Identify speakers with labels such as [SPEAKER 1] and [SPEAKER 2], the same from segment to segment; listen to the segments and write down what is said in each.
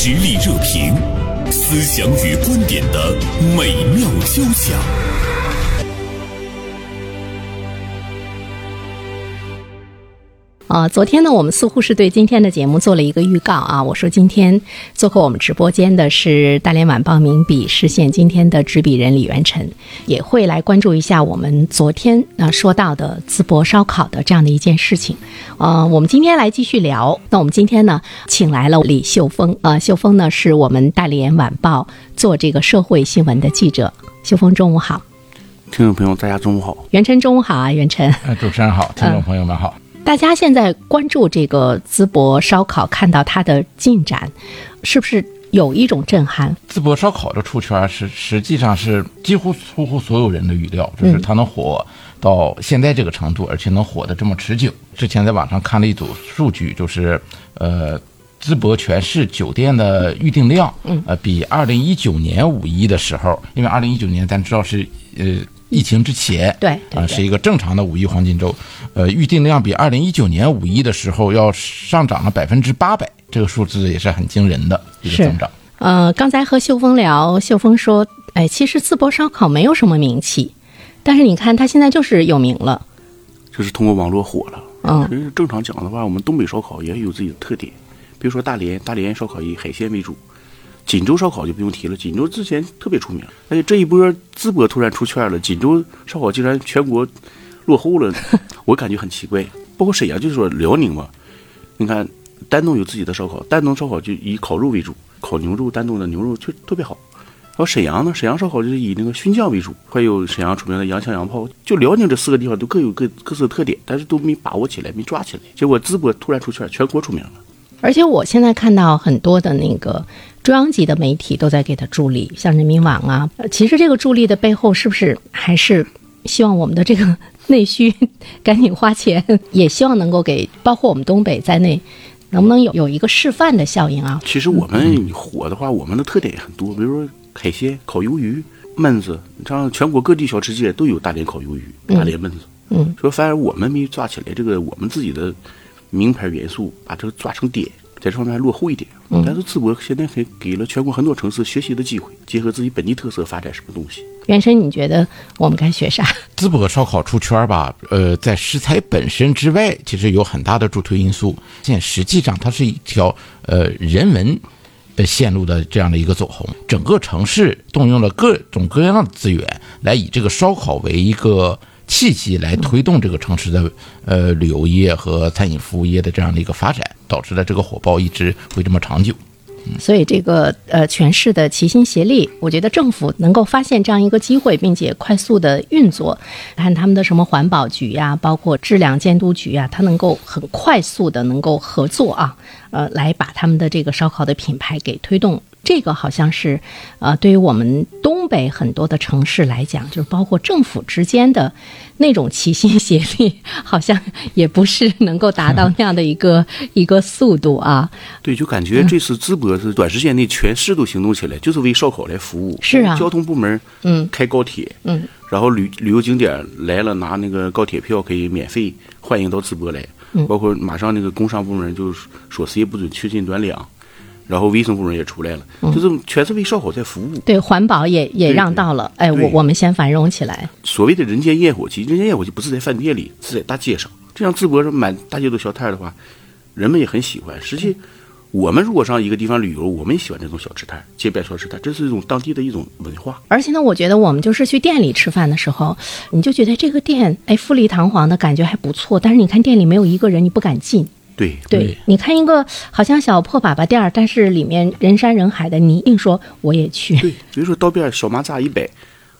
[SPEAKER 1] 实力热评，思想与观点的美妙交响。
[SPEAKER 2] 啊，昨天呢，我们似乎是对今天的节目做了一个预告啊。我说今天做客我们直播间的是大连晚报名笔视线今天的执笔人李元辰，也会来关注一下我们昨天啊说到的淄博烧烤的这样的一件事情。呃，我们今天来继续聊。那我们今天呢，请来了李秀峰呃，秀峰呢是我们大连晚报做这个社会新闻的记者。秀峰，中午好。
[SPEAKER 3] 听众朋友，大家中午好。
[SPEAKER 2] 元辰，中午好啊，元晨。
[SPEAKER 4] 呃，主持人好，听众朋友们好。
[SPEAKER 2] 大家现在关注这个淄博烧烤，看到它的进展，是不是有一种震撼？
[SPEAKER 4] 淄博烧烤的出圈是实际上是几乎出乎所有人的预料，就是它能火到现在这个程度，而且能火的这么持久。之前在网上看了一组数据，就是呃，淄博全市酒店的预订量，呃，比二零一九年五一的时候，因为二零一九年咱知道是呃。疫情之前，
[SPEAKER 2] 对
[SPEAKER 4] 啊，是一个正常的五一黄金周，呃，预订量比二零一九年五一的时候要上涨了百分之八百，这个数字也是很惊人的一个增长。
[SPEAKER 2] 呃，刚才和秀峰聊，秀峰说，哎，其实淄博烧烤没有什么名气，但是你看他现在就是有名了，
[SPEAKER 3] 就是通过网络火了。嗯，其实正常讲的话，我们东北烧烤也有自己的特点，比如说大连，大连烧烤以海鲜为主。锦州烧烤就不用提了，锦州之前特别出名，而且这一波淄博突然出圈了，锦州烧烤竟然全国落后了，我感觉很奇怪。包括沈阳，就是说辽宁嘛，你看丹东有自己的烧烤，丹东烧烤就以烤肉为主，烤牛肉，丹东的牛肉就特别好。然后沈阳呢，沈阳烧烤就是以那个熏酱为主，还有沈阳出名的洋枪洋炮。就辽宁这四个地方都各有各各自的特点，但是都没把握起来，没抓起来。结果淄博突然出圈，全国出名了。
[SPEAKER 2] 而且我现在看到很多的那个。中央级的媒体都在给他助力，像人民网啊。其实这个助力的背后，是不是还是希望我们的这个内需赶紧花钱，也希望能够给包括我们东北在内，能不能有有一个示范的效应啊？
[SPEAKER 3] 其实我们火的话，我们的特点也很多，比如说海鲜、烤鱿鱼、焖子，像全国各地小吃街都有大连烤鱿鱼、大连焖子。
[SPEAKER 2] 嗯，
[SPEAKER 3] 说反而我们没抓起来这个我们自己的名牌元素，把这个抓成点。在这方面还落后一点，但是淄博现在还给了全国很多城市学习的机会，结合自己本地特色发展什么东西。
[SPEAKER 2] 袁生，你觉得我们该学啥？
[SPEAKER 4] 淄博烧烤出圈吧？呃，在食材本身之外，其实有很大的助推因素。现实际上，它是一条呃人文的线路的这样的一个走红，整个城市动用了各种各样的资源，来以这个烧烤为一个。契机来推动这个城市的呃旅游业和餐饮服务业的这样的一个发展，导致了这个火爆一直会这么长久。
[SPEAKER 2] 所以这个呃全市的齐心协力，我觉得政府能够发现这样一个机会，并且快速的运作，看他们的什么环保局呀，包括质量监督局呀，它能够很快速的能够合作啊，呃，来把他们的这个烧烤的品牌给推动。这个好像是，呃，对于我们东北很多的城市来讲，就是包括政府之间的那种齐心协力，好像也不是能够达到那样的一个 一个速度啊。
[SPEAKER 3] 对，就感觉这次淄博是短时间内全市都行动起来，就是为烧烤来服务。
[SPEAKER 2] 是啊，
[SPEAKER 3] 交通部门
[SPEAKER 2] 嗯
[SPEAKER 3] 开高铁
[SPEAKER 2] 嗯，
[SPEAKER 3] 然后旅旅游景点来了拿那个高铁票可以免费欢迎到淄博来，包括马上那个工商部门就说谁也不准缺斤短两。然后卫生部门也出来了，就是全是为烧烤在服务。
[SPEAKER 2] 对环保也也让道了，哎，我我们先繁荣起来。
[SPEAKER 3] 所谓的人间烟火气，人间烟火气不是在饭店里，是在大街上。这样淄博上满大街都小摊的话，人们也很喜欢。实际，我们如果上一个地方旅游，我们也喜欢这种小吃摊、街边小吃摊，这是一种当地的一种文化。
[SPEAKER 2] 而且呢，我觉得我们就是去店里吃饭的时候，你就觉得这个店哎富丽堂皇的感觉还不错，但是你看店里没有一个人，你不敢进。
[SPEAKER 3] 对
[SPEAKER 2] 对，你看一个好像小破粑粑店儿，但是里面人山人海的，你硬说我也去。
[SPEAKER 3] 对，比如说刀边小蚂蚱一摆。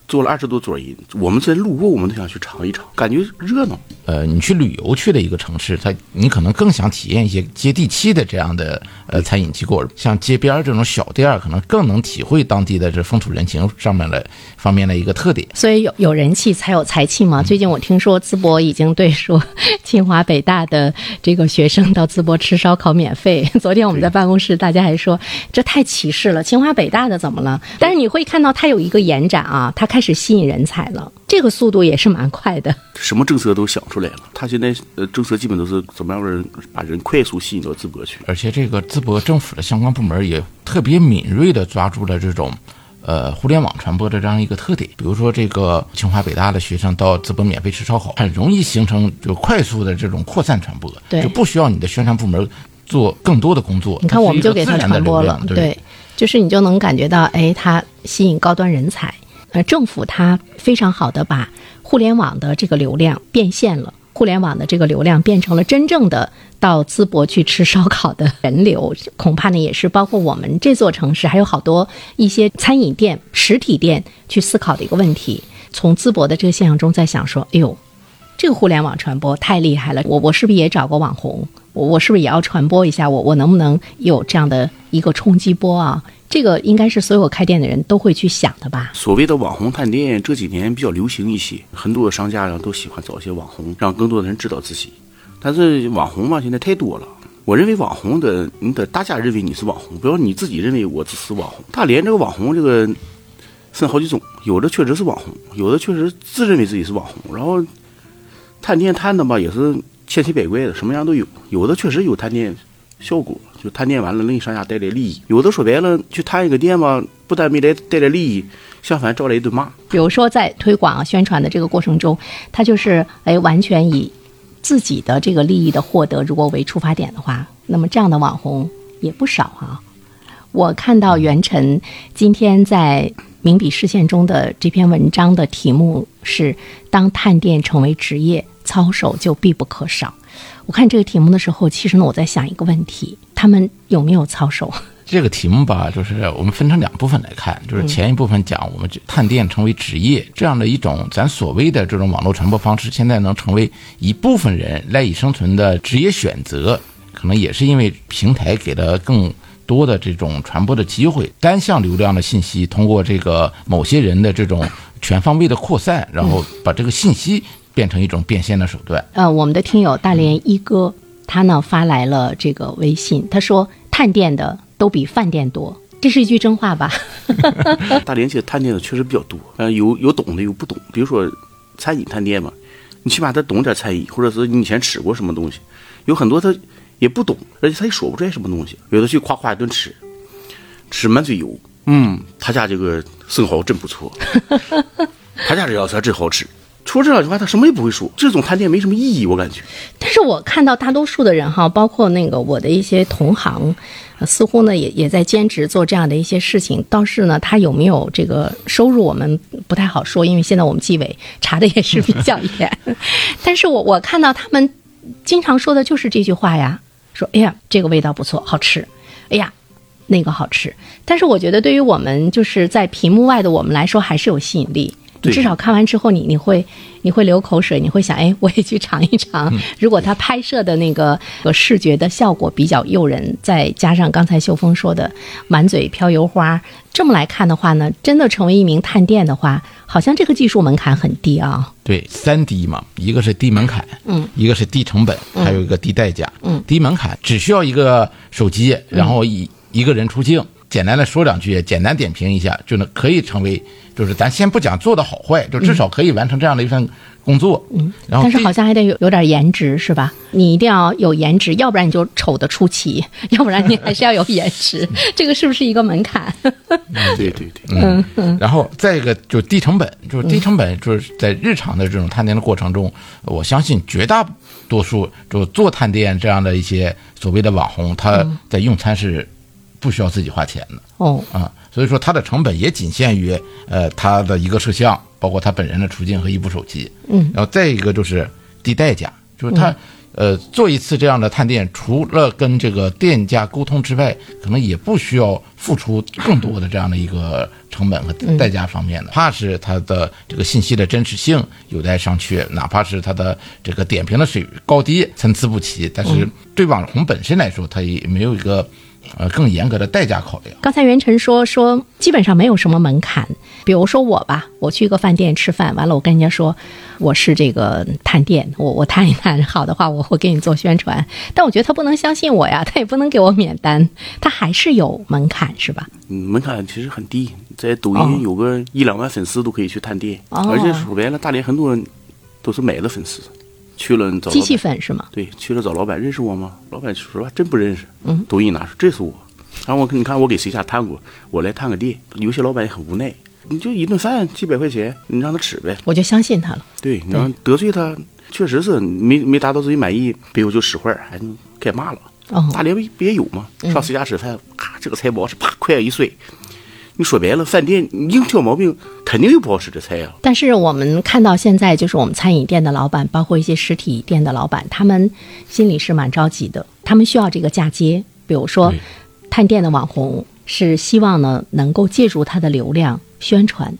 [SPEAKER 3] 坐了二十多桌人，我们在路过，我们都想去尝一尝，感觉热闹。
[SPEAKER 4] 呃，你去旅游去的一个城市，它你可能更想体验一些接地气的这样的呃餐饮机构，像街边这种小店，可能更能体会当地的这风土人情上面的方面的一个特点。
[SPEAKER 2] 所以有有人气才有财气嘛。最近我听说淄博已经对说清华北大的这个学生到淄博吃烧烤免费。昨天我们在办公室，大家还说这太歧视了，清华北大的怎么了？但是你会看到它有一个延展啊，它开。开始吸引人才了，这个速度也是蛮快的。
[SPEAKER 3] 什么政策都想出来了，他现在呃政策基本都是怎么样人把人快速吸引到淄博去。
[SPEAKER 4] 而且这个淄博政府的相关部门也特别敏锐地抓住了这种。呃，互联网传播的这样一个特点，比如说这个清华北大的学生到淄博免费吃烧烤，很容易形成就快速的这种扩散传播，
[SPEAKER 2] 对，
[SPEAKER 4] 就不需要你的宣传部门做更多的工作。
[SPEAKER 2] 你看，我们就给他传播了，
[SPEAKER 4] 对，
[SPEAKER 2] 就是你就能感觉到，哎，他吸引高端人才。政府它非常好的把互联网的这个流量变现了。互联网的这个流量变成了真正的到淄博去吃烧烤的人流，恐怕呢也是包括我们这座城市还有好多一些餐饮店、实体店去思考的一个问题。从淄博的这个现象中在想说，哎呦，这个互联网传播太厉害了，我我是不是也找个网红？我是不是也要传播一下？我我能不能有这样的一个冲击波啊？这个应该是所有开店的人都会去想的吧。
[SPEAKER 3] 所谓的网红探店，这几年比较流行一些，很多商家呀都喜欢找一些网红，让更多的人知道自己。但是网红嘛，现在太多了。我认为网红的，你得大家认为你是网红，不要你自己认为我只是网红。大连这个网红，这个分好几种，有的确实是网红，有的确实自认为自己是网红。然后探店探的吧，也是千奇百怪的，什么样都有。有的确实有探店效果。就探店完了能，给商家带来利益。有的说白了，去探一个店吧，不但没来带来利益，相反招来一顿骂。
[SPEAKER 2] 比如说，在推广宣传的这个过程中，他就是哎，完全以自己的这个利益的获得如果为出发点的话，那么这样的网红也不少啊。我看到袁晨今天在《名笔视线》中的这篇文章的题目是“当探店成为职业，操守就必不可少”。我看这个题目的时候，其实呢，我在想一个问题：他们有没有操守？
[SPEAKER 4] 这个题目吧，就是我们分成两部分来看，就是前一部分讲我们探店成为职业这样的一种咱所谓的这种网络传播方式，现在能成为一部分人赖以生存的职业选择，可能也是因为平台给了更多的这种传播的机会，单向流量的信息通过这个某些人的这种全方位的扩散，然后把这个信息。变成一种变现的手段。
[SPEAKER 2] 呃，我们的听友大连一哥，他呢发来了这个微信，他说探店的都比饭店多，这是一句真话吧？
[SPEAKER 3] 大连其实探店的确实比较多，嗯，有有懂的，有不懂。比如说餐饮探店嘛，你起码他懂点餐饮，或者是你以前吃过什么东西。有很多他也不懂，而且他也说不出来什么东西。有的去夸夸一顿吃，吃满嘴油。嗯，他家这个生蚝真不错，他家这药材真好吃。除了这两句话，他什么也不会说。这种探店没什么意义，我感觉。
[SPEAKER 2] 但是我看到大多数的人哈，包括那个我的一些同行，似乎呢也也在兼职做这样的一些事情。倒是呢，他有没有这个收入，我们不太好说，因为现在我们纪委查的 也是比较严。但是我我看到他们经常说的就是这句话呀，说哎呀这个味道不错，好吃，哎呀那个好吃。但是我觉得对于我们就是在屏幕外的我们来说，还是有吸引力。至少看完之后，你你会你会流口水，你会想，哎，我也去尝一尝。如果他拍摄的那个视觉的效果比较诱人，再加上刚才秀峰说的满嘴飘油花，这么来看的话呢，真的成为一名探店的话，好像这个技术门槛很低啊。
[SPEAKER 4] 对，三低嘛，一个是低门槛，嗯，一个是低成本，还有一个低代价。嗯，低门槛只需要一个手机，然后一一个人出镜。简单的说两句，简单点评一下，就能可以成为，就是咱先不讲做的好坏，就至少可以完成这样的一份工作。嗯，然后
[SPEAKER 2] 但是好像还得有有点颜值，是吧？你一定要有颜值，要不然你就丑的出奇，要不然你还是要有颜值。这个是不是一个门槛？
[SPEAKER 3] 对对对，
[SPEAKER 4] 嗯嗯。然后再一个就低成本，就是低成本，就是在日常的这种探店的过程中，我相信绝大多数就做探店这样的一些所谓的网红，他在用餐是。不需要自己花钱的。
[SPEAKER 2] 哦。
[SPEAKER 4] 啊，所以说它的成本也仅限于呃它的一个摄像，包括他本人的出镜和一部手机，
[SPEAKER 2] 嗯，
[SPEAKER 4] 然后再一个就是低代价，就是他呃做一次这样的探店，除了跟这个店家沟通之外，可能也不需要付出更多的这样的一个成本和代价方面的，怕是它的这个信息的真实性有待商榷，哪怕是它的这个点评的水高低参差不齐，但是对网红本身来说，它也没有一个。呃更严格的代价考量。
[SPEAKER 2] 刚才袁晨说说基本上没有什么门槛，比如说我吧，我去一个饭店吃饭，完了我跟人家说我是这个探店，我我探一探，好的话我会给你做宣传，但我觉得他不能相信我呀，他也不能给我免单，他还是有门槛是吧？
[SPEAKER 3] 嗯，门槛其实很低，在抖音有个一两万粉丝都可以去探店，而且说白了，大连很多人都是买了粉丝。去了找
[SPEAKER 2] 机器粉是吗？
[SPEAKER 3] 对，去了找老板，认识我吗？老板说实话真不认识。嗯，抖音拿出这是我，然后我你看我给谁家探过，我来探个店。有些老板也很无奈，你就一顿饭几百块钱，你让他吃呗。
[SPEAKER 2] 我就相信他了。
[SPEAKER 3] 对，你让得罪他，确实是没没达到自己满意，背后就使坏，还该骂了。哦，大连不也有吗？上谁家吃饭，咔，这个菜不好吃，啪，筷子一摔。你说白了，饭店硬挑毛病，肯定有不好吃的菜呀。
[SPEAKER 2] 但是我们看到现在，就是我们餐饮店的老板，包括一些实体店的老板，他们心里是蛮着急的。他们需要这个嫁接，比如说探店的网红，是希望呢能够借助他的流量宣传，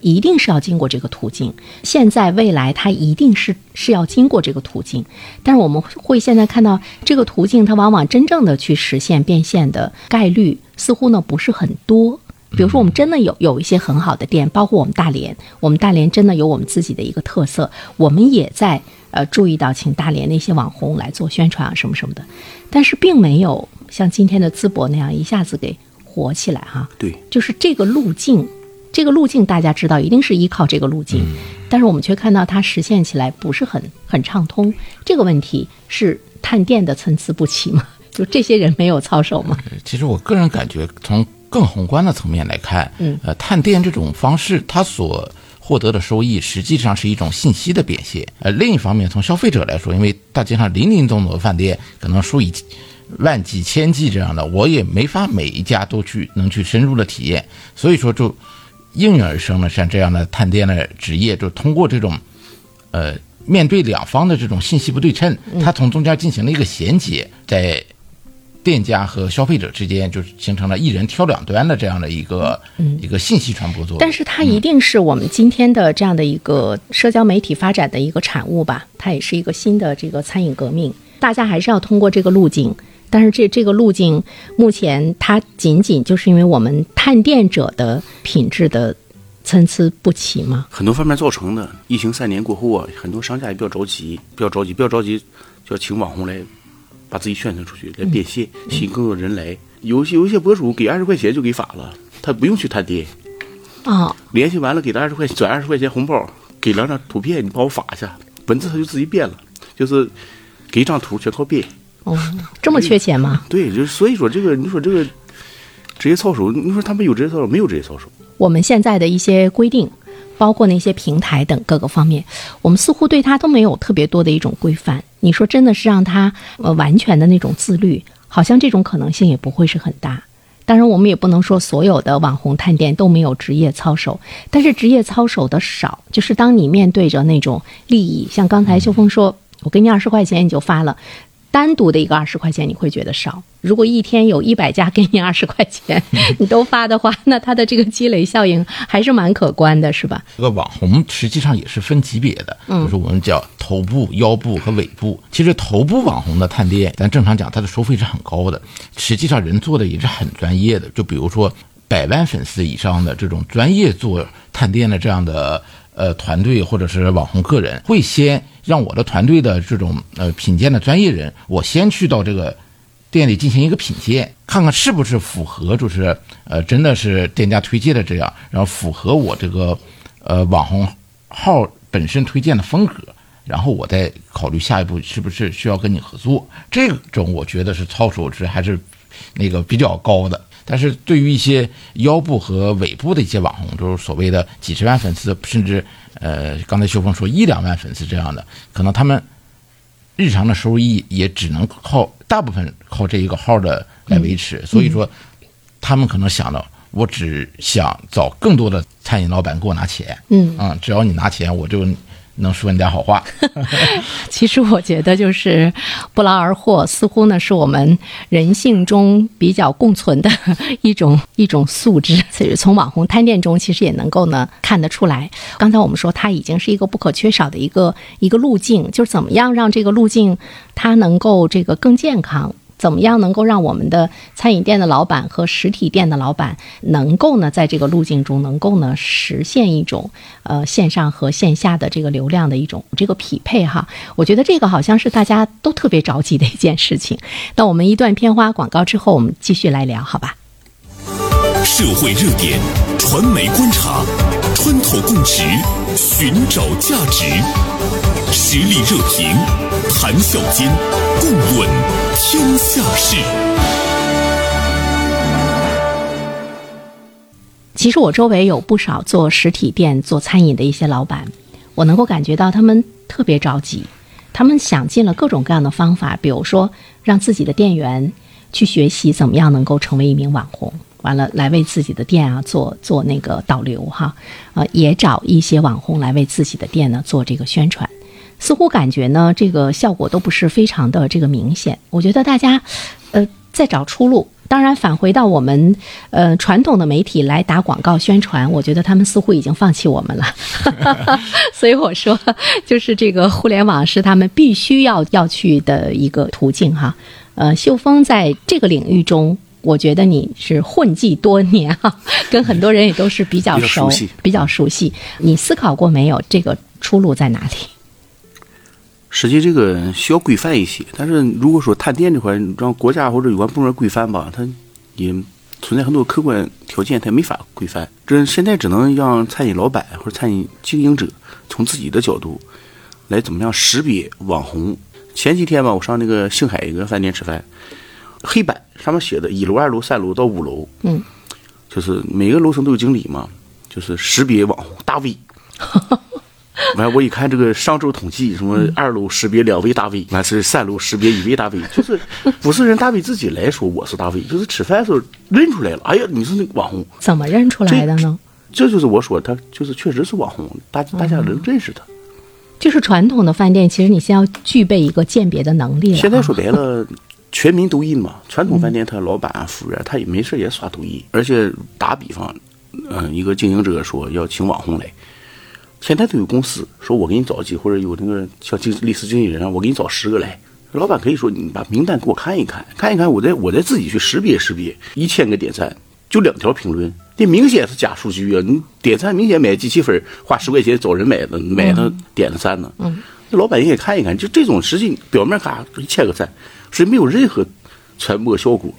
[SPEAKER 2] 一定是要经过这个途径。现在未来，他一定是是要经过这个途径。但是我们会现在看到，这个途径它往往真正的去实现变现的概率，似乎呢不是很多。比如说，我们真的有有一些很好的店，包括我们大连，我们大连真的有我们自己的一个特色，我们也在呃注意到请大连那些网红来做宣传啊什么什么的，但是并没有像今天的淄博那样一下子给火起来哈。
[SPEAKER 3] 对，
[SPEAKER 2] 就是这个路径，这个路径大家知道一定是依靠这个路径，但是我们却看到它实现起来不是很很畅通。这个问题是探店的参差不齐吗？就这些人没有操守吗？
[SPEAKER 4] 其实我个人感觉从。更宏观的层面来看，嗯，呃，探店这种方式，它所获得的收益实际上是一种信息的变现。呃，另一方面，从消费者来说，因为大街上林林总总的饭店，可能数以万计、千计这样的，我也没法每一家都去能去深入的体验，所以说就应运而生了像这样的探店的职业，就通过这种，呃，面对两方的这种信息不对称，它从中间进行了一个衔接，在。店家和消费者之间就形成了一人挑两端的这样的一个嗯一个信息传播作用。
[SPEAKER 2] 但是它一定是我们今天的这样的一个社交媒体发展的一个产物吧？它也是一个新的这个餐饮革命。大家还是要通过这个路径，但是这这个路径目前它仅仅就是因为我们探店者的品质的参差不齐吗？
[SPEAKER 3] 很多方面造成的。疫情三年过后啊，很多商家也比较着急，比较着急，比较着急，就要请网红来。把自己宣传出去来变现，吸引更多人来。有些有些博主给二十块钱就给发了，他不用去探店。
[SPEAKER 2] 啊，
[SPEAKER 3] 联系完了给他二十块转二十块钱红包，给两张图片，你帮我发一下，文字他就自己变了，就是给一张图全靠变。
[SPEAKER 2] 哦，这么缺钱吗？
[SPEAKER 3] 对，就所以说这个，你说这个职业操守，你说他们有职业操守，没有职业操守。
[SPEAKER 2] 我们现在的一些规定，包括那些平台等各个方面，我们似乎对他都没有特别多的一种规范。你说真的是让他呃完全的那种自律，好像这种可能性也不会是很大。当然，我们也不能说所有的网红探店都没有职业操守，但是职业操守的少，就是当你面对着那种利益，像刚才秀峰说，我给你二十块钱你就发了。单独的一个二十块钱，你会觉得少。如果一天有一百家给你二十块钱，你都发的话，那它的这个积累效应还是蛮可观的，是吧？
[SPEAKER 4] 这个网红实际上也是分级别的，就是我们叫头部、腰部和尾部。其实头部网红的探店，咱正常讲，它的收费是很高的。实际上人做的也是很专业的，就比如说百万粉丝以上的这种专业做探店的这样的。呃，团队或者是网红个人会先让我的团队的这种呃品鉴的专业人，我先去到这个店里进行一个品鉴，看看是不是符合，就是呃真的是店家推荐的这样，然后符合我这个呃网红号本身推荐的风格，然后我再考虑下一步是不是需要跟你合作。这种我觉得是操守是还是那个比较高的。但是对于一些腰部和尾部的一些网红，就是所谓的几十万粉丝，甚至呃，刚才秀峰说一两万粉丝这样的，可能他们日常的收益也只能靠大部分靠这一个号的来维持。所以说，他们可能想到，我只想找更多的餐饮老板给我拿钱。嗯，啊，只要你拿钱，我就。能说你点好话，
[SPEAKER 2] 其实我觉得就是不劳而获，似乎呢是我们人性中比较共存的一种 一种素质。所以从网红探店中，其实也能够呢看得出来。刚才我们说，它已经是一个不可缺少的一个一个路径，就是怎么样让这个路径它能够这个更健康。怎么样能够让我们的餐饮店的老板和实体店的老板能够呢，在这个路径中能够呢实现一种呃线上和线下的这个流量的一种这个匹配哈？我觉得这个好像是大家都特别着急的一件事情。那我们一段片花广告之后，我们继续来聊，好吧？
[SPEAKER 1] 社会热点，传媒观察，穿透共识，寻找价值，实力热评，谈笑间，共论天下事。
[SPEAKER 2] 其实我周围有不少做实体店、做餐饮的一些老板，我能够感觉到他们特别着急，他们想尽了各种各样的方法，比如说让自己的店员去学习怎么样能够成为一名网红。完了，来为自己的店啊做做那个导流哈，呃，也找一些网红来为自己的店呢做这个宣传，似乎感觉呢这个效果都不是非常的这个明显。我觉得大家，呃，在找出路。当然，返回到我们呃传统的媒体来打广告宣传，我觉得他们似乎已经放弃我们了。所以我说，就是这个互联网是他们必须要要去的一个途径哈。呃，秀峰在这个领域中。我觉得你是混迹多年哈，跟很多人也都是比较熟，比较熟悉。你思考过没有？这个出路在哪里？
[SPEAKER 3] 实际这个需要规范一些，但是如果说探店这块，让国家或者有关部门规范吧，它也存在很多客观条件，它没法规范。这现在只能让餐饮老板或者餐饮经营者从自己的角度来怎么样识别网红。前几天吧，我上那个星海一个饭店吃饭。黑板上面写的一楼、二楼、三楼到五楼，
[SPEAKER 2] 嗯，
[SPEAKER 3] 就是每个楼层都有经理嘛，就是识别网红大 V。完，我一看这个上周统计，什么二楼识别两位大 V，完是三楼识别一位大 V，就是不是人大 V 自己来说我是大 V，就是吃饭的时候认出来了。哎呀，你是那个网红，
[SPEAKER 2] 怎么认出来的呢？
[SPEAKER 3] 这就是我说他就是确实是网红，大大家能认识他。
[SPEAKER 2] 就是传统的饭店，其实你先要具备一个鉴别的能力。
[SPEAKER 3] 现在说白了。全民抖音嘛，传统饭店他老板啊、服务员他也没事也刷抖音，而且打比方，嗯，一个经营者说要请网红来，前台都有公司说我给你找几，或者有那个像经历史经纪人啊，我给你找十个来，老板可以说你把名单给我看一看，看一看，我再我再自己去识别识别，一千个点赞就两条评论，这明显是假数据啊！你点赞明显买机器粉，花十块钱找人买的，买的点的赞呢？嗯，那老板应该看一看，就这种实际表面看一千个赞。所以没有任何传播效果，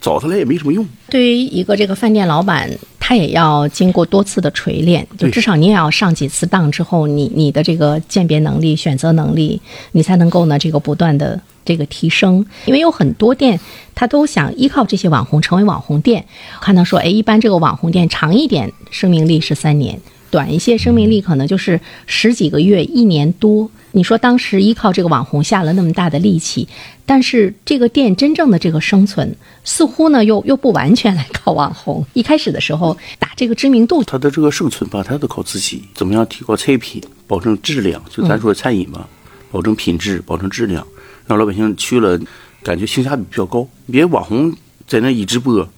[SPEAKER 3] 找他来也没什么用。
[SPEAKER 2] 对于一个这个饭店老板，他也要经过多次的锤炼，就至少你也要上几次当之后，你你的这个鉴别能力、选择能力，你才能够呢这个不断的这个提升。因为有很多店，他都想依靠这些网红成为网红店。看到说，哎，一般这个网红店长一点生命力是三年，短一些生命力可能就是十几个月、一年多。你说当时依靠这个网红下了那么大的力气，但是这个店真正的这个生存，似乎呢又又不完全来靠网红。一开始的时候打这个知名度，
[SPEAKER 3] 他的这个生存吧，他都靠自己。怎么样提高菜品，保证质量？就咱说餐饮嘛，保证品质，保证质量，让老百姓去了感觉性价比比较高。别网红在那一直播，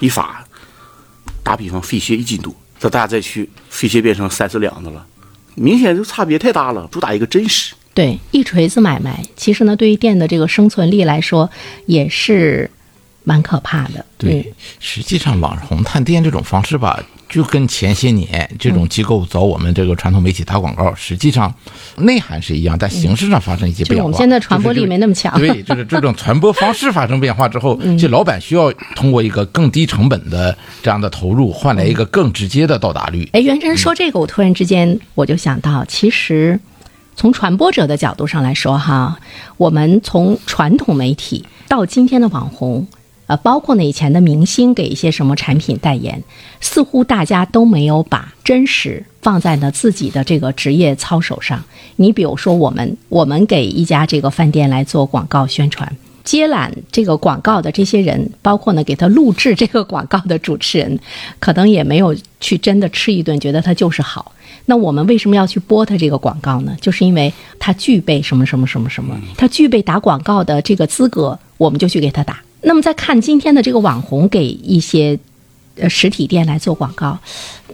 [SPEAKER 3] 一发，打比方飞蟹一斤多，这大家再去，飞蟹变成三四两的了。明显就差别太大了，主打一个真实。
[SPEAKER 2] 对，一锤子买卖，其实呢，对于店的这个生存力来说，也是蛮可怕的。
[SPEAKER 4] 对，实际上网红探店这种方式吧。就跟前些年这种机构找我们这个传统媒体打广告，实际上内涵是一样，但形式上发生一些变化。
[SPEAKER 2] 我们现在传播力没那么强。
[SPEAKER 4] 对，就是这种传播方式发生变化之后，这老板需要通过一个更低成本的这样的投入，换来一个更直接的到达率。
[SPEAKER 2] 哎，袁真说这个，我突然之间我就想到，其实从传播者的角度上来说，哈，我们从传统媒体到今天的网红。呃，包括呢以前的明星给一些什么产品代言，似乎大家都没有把真实放在呢自己的这个职业操守上。你比如说，我们我们给一家这个饭店来做广告宣传，接揽这个广告的这些人，包括呢给他录制这个广告的主持人，可能也没有去真的吃一顿，觉得他就是好。那我们为什么要去播他这个广告呢？就是因为它具备什么什么什么什么，它具备打广告的这个资格，我们就去给他打。那么再看今天的这个网红给一些呃实体店来做广告，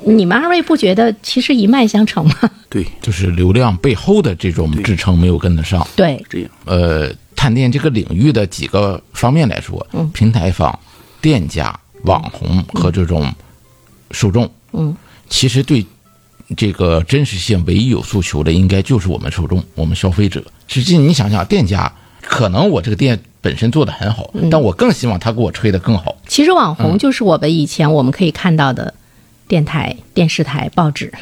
[SPEAKER 2] 你们二位不觉得其实一脉相承吗？
[SPEAKER 3] 对，
[SPEAKER 4] 就是流量背后的这种支撑没有跟得上。
[SPEAKER 2] 对，
[SPEAKER 3] 这样。
[SPEAKER 4] 呃，探店这个领域的几个方面来说，
[SPEAKER 2] 嗯，
[SPEAKER 4] 平台方、店家、网红和这种受众，
[SPEAKER 2] 嗯，
[SPEAKER 4] 其实对这个真实性唯一有诉求的，应该就是我们受众，我们消费者。实际你想想，店家可能我这个店本身做的很好，但我更希望他给我吹的更好。
[SPEAKER 2] 其实网红就是我们以前我们可以看到的。电台、电视台、报纸，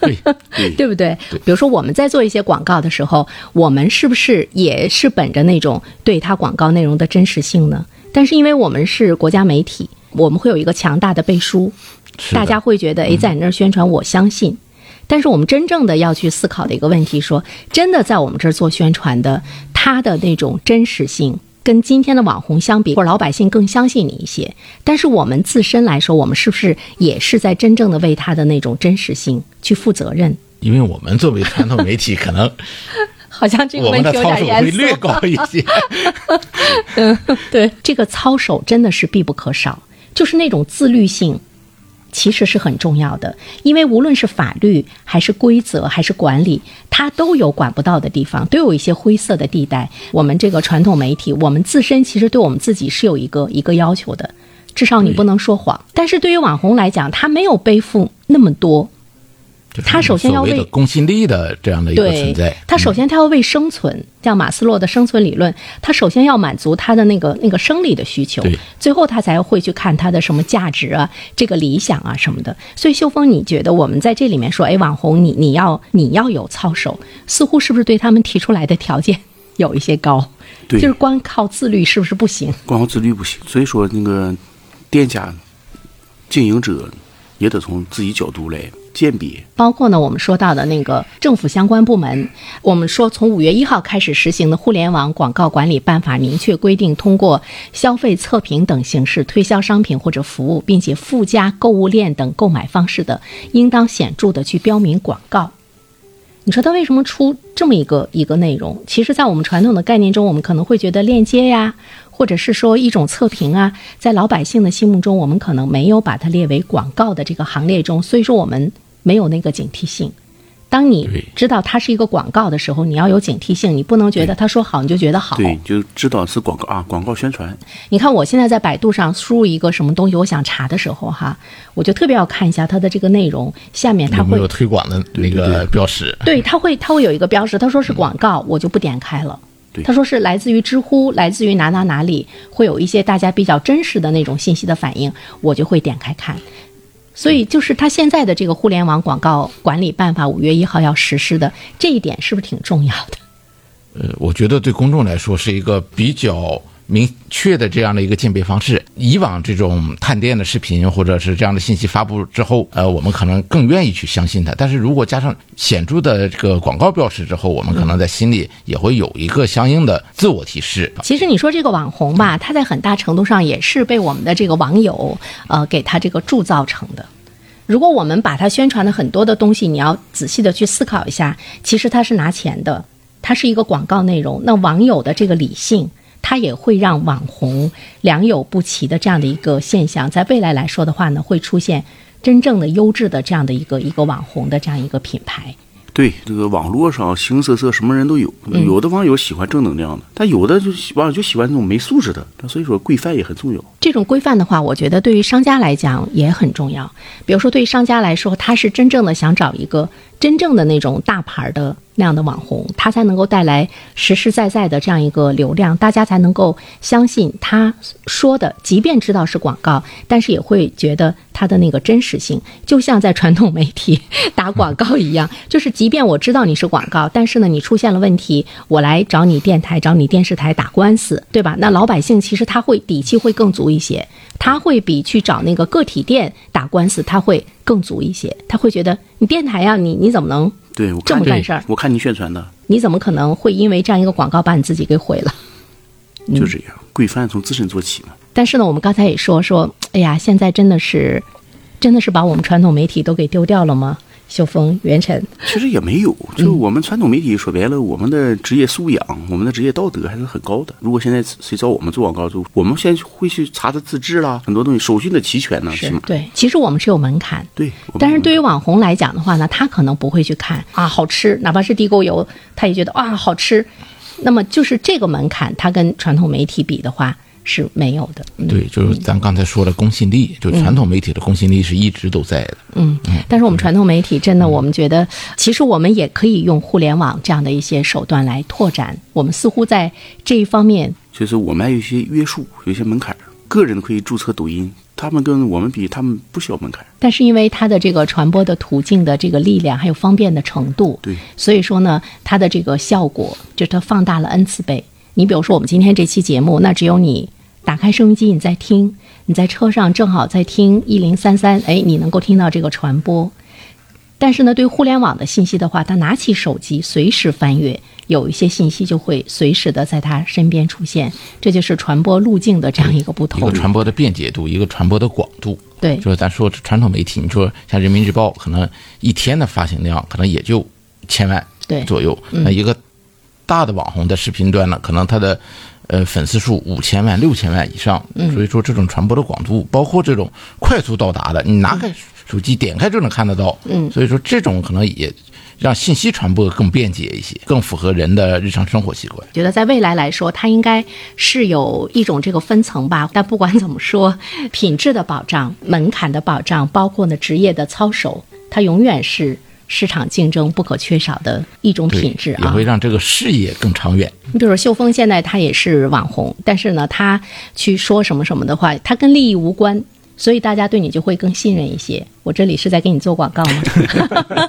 [SPEAKER 4] 对
[SPEAKER 2] 对不对？比如说我们在做一些广告的时候，我们是不是也是本着那种对它广告内容的真实性呢？但是因为我们是国家媒体，我们会有一个强大的背书，大家会觉得，哎，在你那儿宣传，我相信。但是我们真正的要去思考的一个问题，说真的，在我们这儿做宣传的，他的那种真实性。跟今天的网红相比，或者老百姓更相信你一些。但是我们自身来说，我们是不是也是在真正的为他的那种真实性去负责任？
[SPEAKER 4] 因为我们作为传统媒体，可能
[SPEAKER 2] 好像这个问题有点
[SPEAKER 4] 严肃，会略高一些。
[SPEAKER 2] 嗯，对，这个操守真的是必不可少，就是那种自律性。其实是很重要的，因为无论是法律还是规则还是管理，它都有管不到的地方，都有一些灰色的地带。我们这个传统媒体，我们自身其实对我们自己是有一个一个要求的，至少你不能说谎。但是对于网红来讲，他没有背负那么多。他首先要为
[SPEAKER 4] 公信力的这样的一个存在，
[SPEAKER 2] 他首先他要为生存，像马斯洛的生存理论，他首先要满足他的那个那个生理的需求，最后他才会去看他的什么价值啊，这个理想啊什么的。所以秀峰，你觉得我们在这里面说，哎，网红你你要你要有操守，似乎是不是对他们提出来的条件 有一些高？
[SPEAKER 3] 对，
[SPEAKER 2] 就是光靠自律是不是不行？
[SPEAKER 3] 光靠自律不行，所以说那个店家经营者也得从自己角度来。鉴别
[SPEAKER 2] 包括呢，我们说到的那个政府相关部门，我们说从五月一号开始实行的《互联网广告管理办法》明确规定，通过消费测评等形式推销商品或者服务，并且附加购物链等购买方式的，应当显著的去标明广告。你说他为什么出这么一个一个内容？其实，在我们传统的概念中，我们可能会觉得链接呀。或者是说一种测评啊，在老百姓的心目中，我们可能没有把它列为广告的这个行列中，所以说我们没有那个警惕性。当你知道它是一个广告的时候，你要有警惕性，你不能觉得他说好你就觉得好。
[SPEAKER 3] 对，就知道是广告啊，广告宣传。
[SPEAKER 2] 你看我现在在百度上输入一个什么东西，我想查的时候哈，我就特别要看一下它的这个内容，下面它会
[SPEAKER 4] 有推广的那个标识。
[SPEAKER 2] 对，它会它会有一个标识，他说是广告，我就不点开了。他说是来自于知乎，来自于哪哪哪里，会有一些大家比较真实的那种信息的反应，我就会点开看。所以就是他现在的这个互联网广告管理办法五月一号要实施的这一点，是不是挺重要的？
[SPEAKER 4] 呃，我觉得对公众来说是一个比较。明确的这样的一个鉴别方式，以往这种探店的视频或者是这样的信息发布之后，呃，我们可能更愿意去相信它。但是如果加上显著的这个广告标识之后，我们可能在心里也会有一个相应的自我提示。
[SPEAKER 2] 其实你说这个网红吧，他在很大程度上也是被我们的这个网友呃给他这个铸造成的。如果我们把他宣传的很多的东西，你要仔细的去思考一下，其实他是拿钱的，它是一个广告内容。那网友的这个理性。它也会让网红良莠不齐的这样的一个现象，在未来来说的话呢，会出现真正的优质的这样的一个一个网红的这样一个品牌。
[SPEAKER 3] 对，这个网络上形形色色，什么人都有。有的网友喜欢正能量的，但有的就网友就喜欢那种没素质的。所以说，规范也很重要。
[SPEAKER 2] 这种规范的话，我觉得对于商家来讲也很重要。比如说，对于商家来说，他是真正的想找一个真正的那种大牌的那样的网红，他才能够带来实实在在的这样一个流量，大家才能够相信他说的。即便知道是广告，但是也会觉得他的那个真实性，就像在传统媒体打广告一样，就是即便我知道你是广告，但是呢，你出现了问题，我来找你电台、找你电视台打官司，对吧？那老百姓其实他会底气会更足一些，他会比去找那个个体店打官司他会更足一些，他会觉得你电台呀，你你怎么能
[SPEAKER 3] 对
[SPEAKER 2] 这么干事儿？
[SPEAKER 3] 我看你宣传的，
[SPEAKER 2] 你怎么可能会因为这样一个广告把你自己给毁了？
[SPEAKER 3] 就这样，规范从自身做起嘛。
[SPEAKER 2] 但是呢，我们刚才也说说，哎呀，现在真的是，真的是把我们传统媒体都给丢掉了吗？秀峰、袁晨，
[SPEAKER 3] 其实也没有，就我们传统媒体说白了，我们的职业素养、我们的职业道德还是很高的。如果现在谁找我们做广告，就我们现在会去查他资质啦，很多东西手续的齐全呢，
[SPEAKER 2] 是对。其实我们是有门槛，
[SPEAKER 3] 对。
[SPEAKER 2] 但是对于网红来讲的话呢，他可能不会去看啊，好吃，哪怕是地沟油，他也觉得啊好吃。那么就是这个门槛，它跟传统媒体比的话是没有的。
[SPEAKER 4] 对，就是咱刚才说的公信力，就传统媒体的公信力是一直都在的。
[SPEAKER 2] 嗯，但是我们传统媒体真的，我们觉得其实我们也可以用互联网这样的一些手段来拓展。我们似乎在这一方面，
[SPEAKER 3] 就是我们还有一些约束，有一些门槛。个人可以注册抖音，他们跟我们比，他们不需要门槛。
[SPEAKER 2] 但是因为它的这个传播的途径的这个力量，还有方便的程度，
[SPEAKER 3] 对，
[SPEAKER 2] 所以说呢，它的这个效果就是它放大了 n 次倍。你比如说我们今天这期节目，那只有你打开收音机，你在听，你在车上正好在听一零三三，哎，你能够听到这个传播。但是呢，对互联网的信息的话，他拿起手机随时翻阅，有一些信息就会随时的在他身边出现，这就是传播路径的这样一个不同。
[SPEAKER 4] 一个传播的便捷度，一个传播的广度。
[SPEAKER 2] 对，
[SPEAKER 4] 就是咱说传统媒体，你说像人民日报，可能一天的发行量可能也就千万左右。那一个大的网红的视频端呢，可能他的呃粉丝数五千万、六千万以上。所以说，这种传播的广度，包括这种快速到达的，你拿开。手机点开就能看得到，
[SPEAKER 2] 嗯，
[SPEAKER 4] 所以说这种可能也让信息传播更便捷一些，更符合人的日常生活习惯。
[SPEAKER 2] 觉得在未来来说，它应该是有一种这个分层吧。但不管怎么说，品质的保障、门槛的保障，包括呢职业的操守，它永远是市场竞争不可缺少的一种品质啊，
[SPEAKER 4] 也会让这个事业更长远。
[SPEAKER 2] 你比如说秀峰现在他也是网红，但是呢，他去说什么什么的话，他跟利益无关。所以大家对你就会更信任一些。我这里是在给你做广告吗？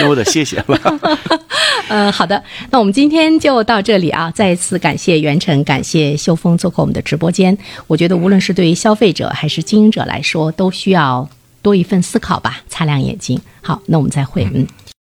[SPEAKER 3] 那我得谢谢了。
[SPEAKER 2] 嗯，好的，那我们今天就到这里啊！再一次感谢袁晨，感谢秀峰做客我们的直播间。我觉得无论是对于消费者还是经营者来说，都需要多一份思考吧，擦亮眼睛。好，那我们再会，嗯。